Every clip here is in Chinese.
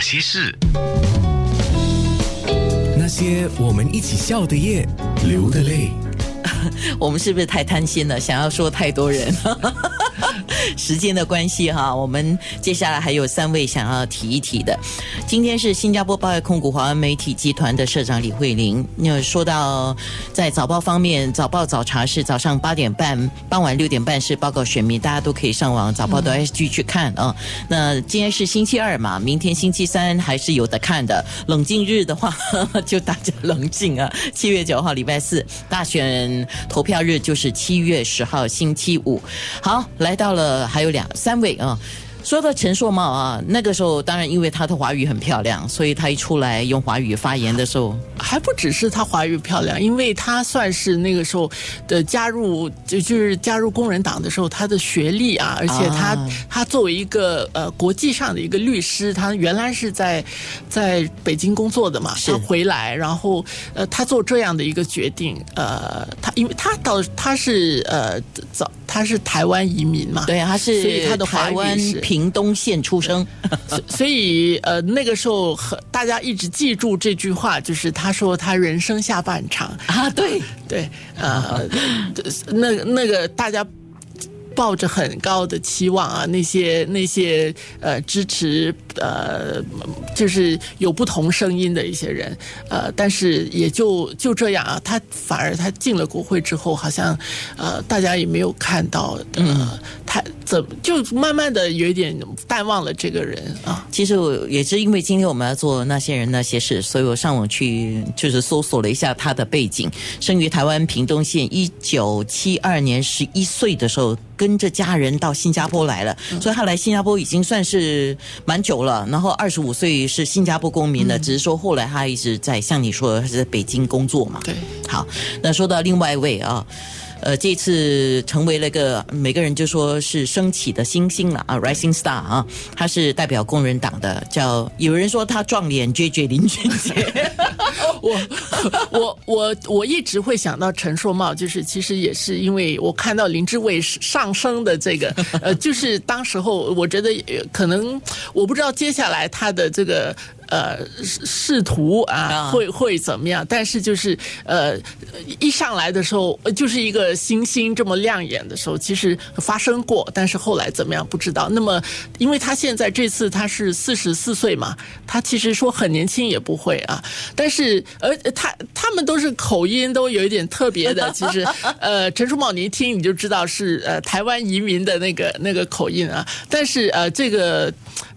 那些事，那些我们一起笑的夜，流的泪。我们是不是太贪心了？想要说太多人，时间的关系哈。我们接下来还有三位想要提一提的。今天是新加坡报业控股华文媒体集团的社长李慧玲。那说到在早报方面，早报早茶是早上八点半，傍晚六点半是报告选民，大家都可以上网早报的 SG 去看啊。那今天是星期二嘛，明天星期三还是有的看的。冷静日的话，就大家冷静啊。七月九号礼拜四大选。投票日就是七月十号星期五。好，来到了还有两三位啊。说到陈硕茂啊，那个时候当然因为他的华语很漂亮，所以他一出来用华语发言的时候，还不只是他华语漂亮，因为他算是那个时候的加入，就就是加入工人党的时候，他的学历啊，而且他他作为一个呃国际上的一个律师，他原来是在在北京工作的嘛，他回来，然后呃他做这样的一个决定，呃他因为他到他是呃早。他是台湾移民嘛？对，他是，所以他的台湾屏东县出生，所以呃那个时候大家一直记住这句话，就是他说他人生下半场啊，对对，呃，那那个大家。抱着很高的期望啊，那些那些呃支持呃，就是有不同声音的一些人，呃，但是也就就这样啊，他反而他进了国会之后，好像呃大家也没有看到，呃，他怎么就慢慢的有一点淡忘了这个人啊。其实我也是因为今天我们要做那些人那些事，所以我上网去就是搜索了一下他的背景，生于台湾屏东县，一九七二年十一岁的时候。跟着家人到新加坡来了，所以他来新加坡已经算是蛮久了。然后二十五岁是新加坡公民的，只是说后来他一直在像你说的，他是在北京工作嘛。对，好，那说到另外一位啊。呃，这次成为了个每个人就说是升起的星星了啊，rising star 啊，他是代表工人党的，叫有人说他撞脸 J J 林俊杰，我我我我一直会想到陈硕茂，就是其实也是因为我看到林志伟上升的这个，呃，就是当时候我觉得可能我不知道接下来他的这个。呃，仕途啊，会会怎么样？但是就是呃，一上来的时候就是一个星星这么亮眼的时候，其实发生过，但是后来怎么样不知道。那么，因为他现在这次他是四十四岁嘛，他其实说很年轻也不会啊。但是，而他他们都是口音都有一点特别的。其实，呃，陈淑茂你一听你就知道是呃台湾移民的那个那个口音啊。但是呃这个。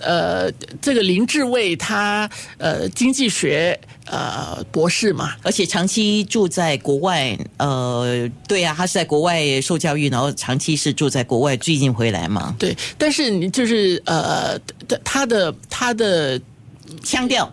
呃，这个林志伟他呃经济学呃博士嘛，而且长期住在国外。呃，对呀，他是在国外受教育，然后长期是住在国外，最近回来嘛。对，但是你就是呃，他的他的腔调，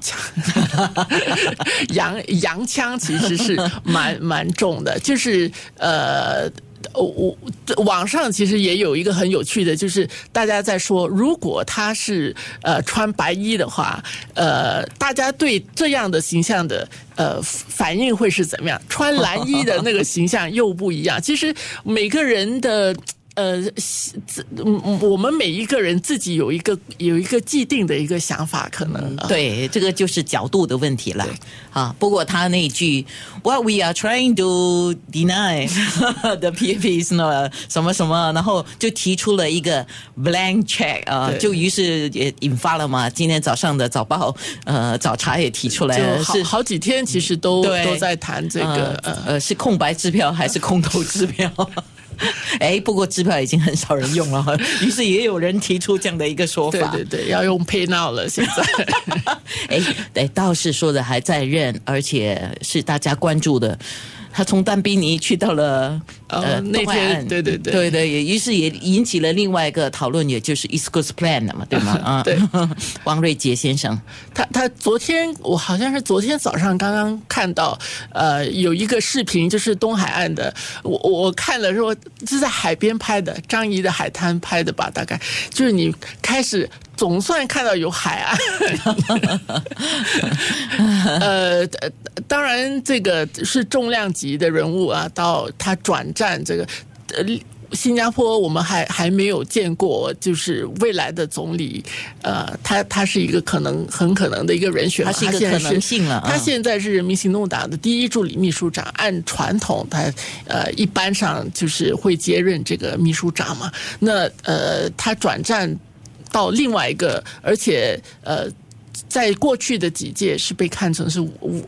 洋洋腔其实是蛮蛮重的，就是呃。我网上其实也有一个很有趣的，就是大家在说，如果他是呃穿白衣的话，呃，大家对这样的形象的呃反应会是怎么样？穿蓝衣的那个形象又不一样。其实每个人的。呃，自我们每一个人自己有一个有一个既定的一个想法，可能对这个就是角度的问题了啊。不过他那句 "What we are trying to deny the PFP is not 什么什么，然后就提出了一个 blank check 啊，就于是也引发了嘛。今天早上的早报呃早茶也提出来了，是好几天其实都都在谈这个呃是空白支票还是空头支票。哎，不过支票已经很少人用了，于是也有人提出这样的一个说法，对对对，要用 Pay Now 了。现在，哎，哎，道士说的还在任，而且是大家关注的。他从丹比尼去到了呃那天，对对对，对对，也于是也引起了另外一个讨论，也就是 East Coast Plan 嘛，对吗？啊，对，王瑞杰先生，他他昨天我好像是昨天早上刚刚看到，呃，有一个视频，就是东海岸的，我我看了说是在海边拍的，张仪的海滩拍的吧，大概就是你开始。总算看到有海岸，呃，当然这个是重量级的人物啊，到他转战这个，呃，新加坡我们还还没有见过，就是未来的总理，呃，他他是一个可能很可能的一个人选，他是一个可能性了啊他现在是人民行动党的第一助理秘书长，按传统他呃一般上就是会接任这个秘书长嘛，那呃他转战到另外一个，而且呃在过去的几届是被看成是无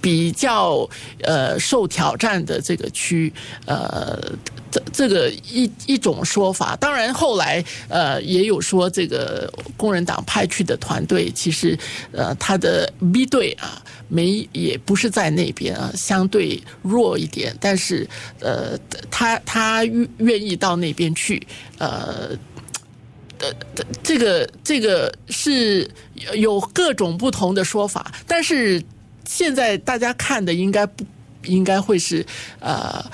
比较呃受挑战的这个区，呃，这这个一一种说法。当然后来呃也有说，这个工人党派去的团队其实呃他的 B 队啊没也不是在那边啊，相对弱一点，但是呃他他愿意到那边去呃。呃，这个这个是有各种不同的说法，但是现在大家看的应该不应该会是呃，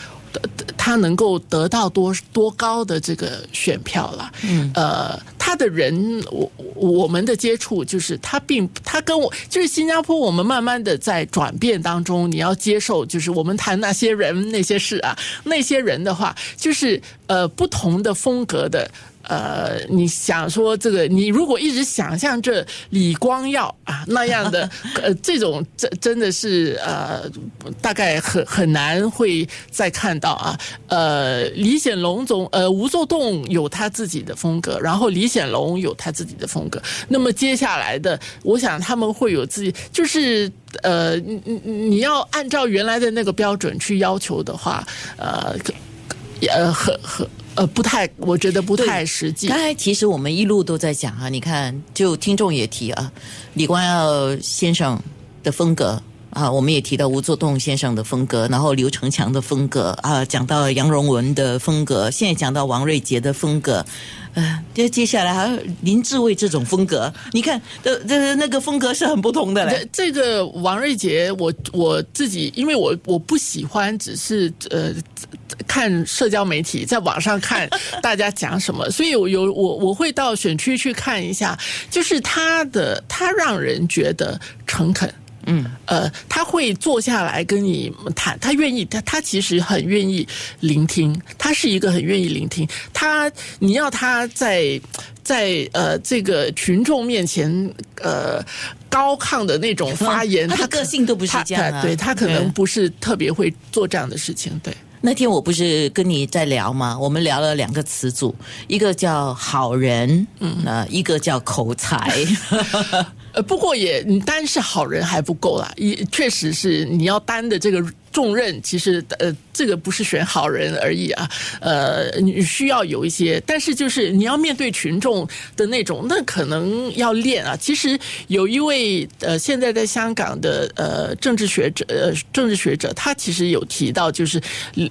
他能够得到多多高的这个选票了？嗯，呃，他的人，我我们的接触就是他并他跟我就是新加坡，我们慢慢的在转变当中，你要接受，就是我们谈那些人那些事啊，那些人的话，就是呃不同的风格的。呃，你想说这个，你如果一直想象这李光耀啊那样的，呃，这种真真的是呃，大概很很难会再看到啊。呃，李显龙总，呃，吴作栋有他自己的风格，然后李显龙有他自己的风格。那么接下来的，我想他们会有自己，就是呃，你你你要按照原来的那个标准去要求的话，呃，呃，很很。呃，不太，我觉得不太实际。刚才其实我们一路都在讲啊，你看，就听众也提啊，李光耀先生的风格啊，我们也提到吴作栋先生的风格，然后刘成强的风格啊，讲到杨荣文的风格，现在讲到王瑞杰的风格。呃，接接下来还有林志伟这种风格，你看，这这那个风格是很不同的嘞。这个王瑞杰，我我自己，因为我我不喜欢，只是呃看社交媒体，在网上看 大家讲什么，所以我有我我会到选区去看一下，就是他的他让人觉得诚恳。嗯，呃，他会坐下来跟你谈，他愿意，他他其实很愿意聆听，他是一个很愿意聆听。他你要他在在呃这个群众面前呃高亢的那种 发言，他的个性都不是这样，对他可能不是特别会做这样的事情。对，那天我不是跟你在聊吗？我们聊了两个词组，一个叫好人，嗯，呃，一个叫口才。呃，不过也你单是好人还不够啦，也确实是你要担的这个重任，其实呃。这个不是选好人而已啊，呃，你需要有一些，但是就是你要面对群众的那种，那可能要练啊。其实有一位呃，现在在香港的呃政治学者，呃政治学者，他其实有提到，就是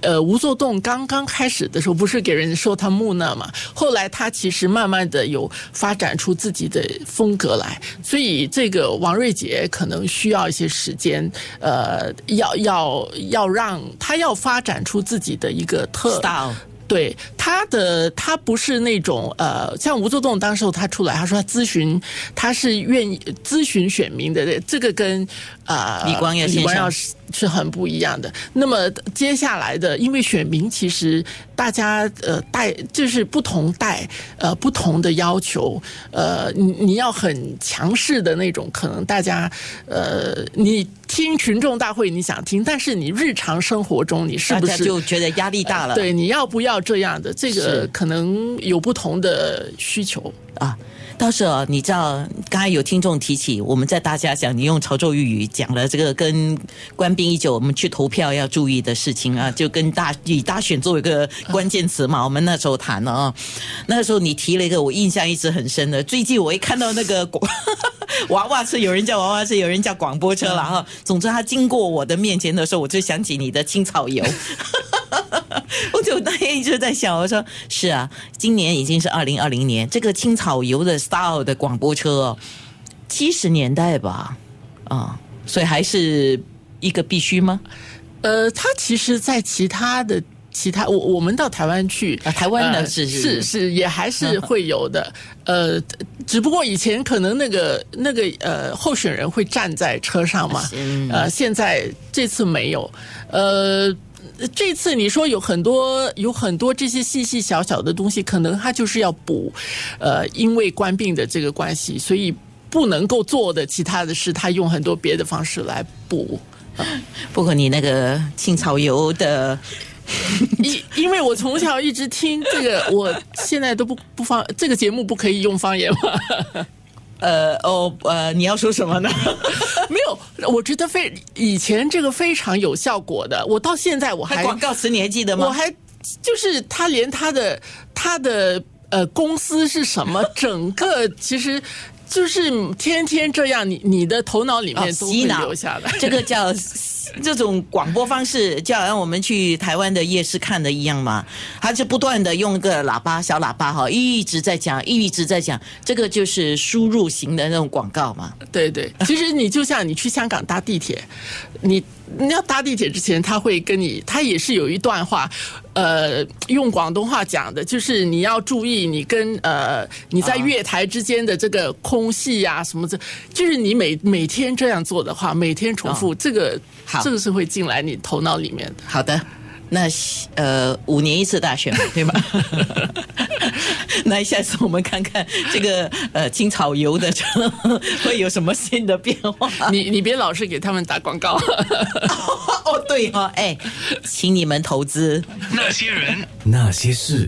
呃吴作栋刚刚开始的时候，不是给人说他木讷嘛，后来他其实慢慢的有发展出自己的风格来，所以这个王瑞杰可能需要一些时间，呃，要要要让他要发。展出自己的一个特 style，对他的他不是那种呃，像吴作栋当时候他出来，他说他咨询，他是愿意咨询选民的，这个跟啊李光耀李光耀是是很不一样的。那么接下来的，因为选民其实大家呃带就是不同带呃不同的要求，呃你你要很强势的那种，可能大家呃你。听群众大会你想听，但是你日常生活中你是不是就觉得压力大了？对，你要不要这样的？这个可能有不同的需求啊。到时候你知道，刚才有听众提起，我们在大家讲，你用潮州粤语讲了这个跟官兵一九我们去投票要注意的事情啊，就跟大以大选作为一个关键词嘛。我们那时候谈了啊，那时候你提了一个我印象一直很深的。最近我一看到那个 娃娃车，有人叫娃娃车，有人叫广播车了哈。总之，他经过我的面前的时候，我就想起你的青草油。我就那天一直在想，我说是啊，今年已经是二零二零年，这个青草油的 style 的广播车，七十年代吧，啊，所以还是一个必须吗？呃，它其实，在其他的其他，我我们到台湾去，啊，台湾的是是是也还是会有的，呃，只不过以前可能那个那个呃候选人会站在车上嘛，呃，现在这次没有，呃。这次你说有很多有很多这些细细小小的东西，可能他就是要补，呃，因为官病的这个关系，所以不能够做的其他的事，他用很多别的方式来补。不过你那个青草油的，因因为我从小一直听这个，我现在都不不方这个节目不可以用方言吗？呃哦呃，你要说什么呢？没有，我觉得非以前这个非常有效果的，我到现在我还广告词你还记得吗？我还就是他连他的他的呃公司是什么，整个其实。就是天天这样，你你的头脑里面都会留下的。这个叫 这种广播方式，就好像我们去台湾的夜市看的一样嘛。他就不断的用个喇叭小喇叭哈，一直在讲，一直在讲。这个就是输入型的那种广告嘛。对对，其实你就像你去香港搭地铁，你。你要搭地铁之前，他会跟你，他也是有一段话，呃，用广东话讲的，就是你要注意你跟呃你在月台之间的这个空隙呀，什么的，就是你每每天这样做的话，每天重复这个，这个是会进来你头脑里面的。好的。那呃，五年一次大选，对吧？那下次我们看看这个呃青草油的车 会有什么新的变化？你你别老是给他们打广告。哦，对哈，哎，请你们投资那些人，那些事。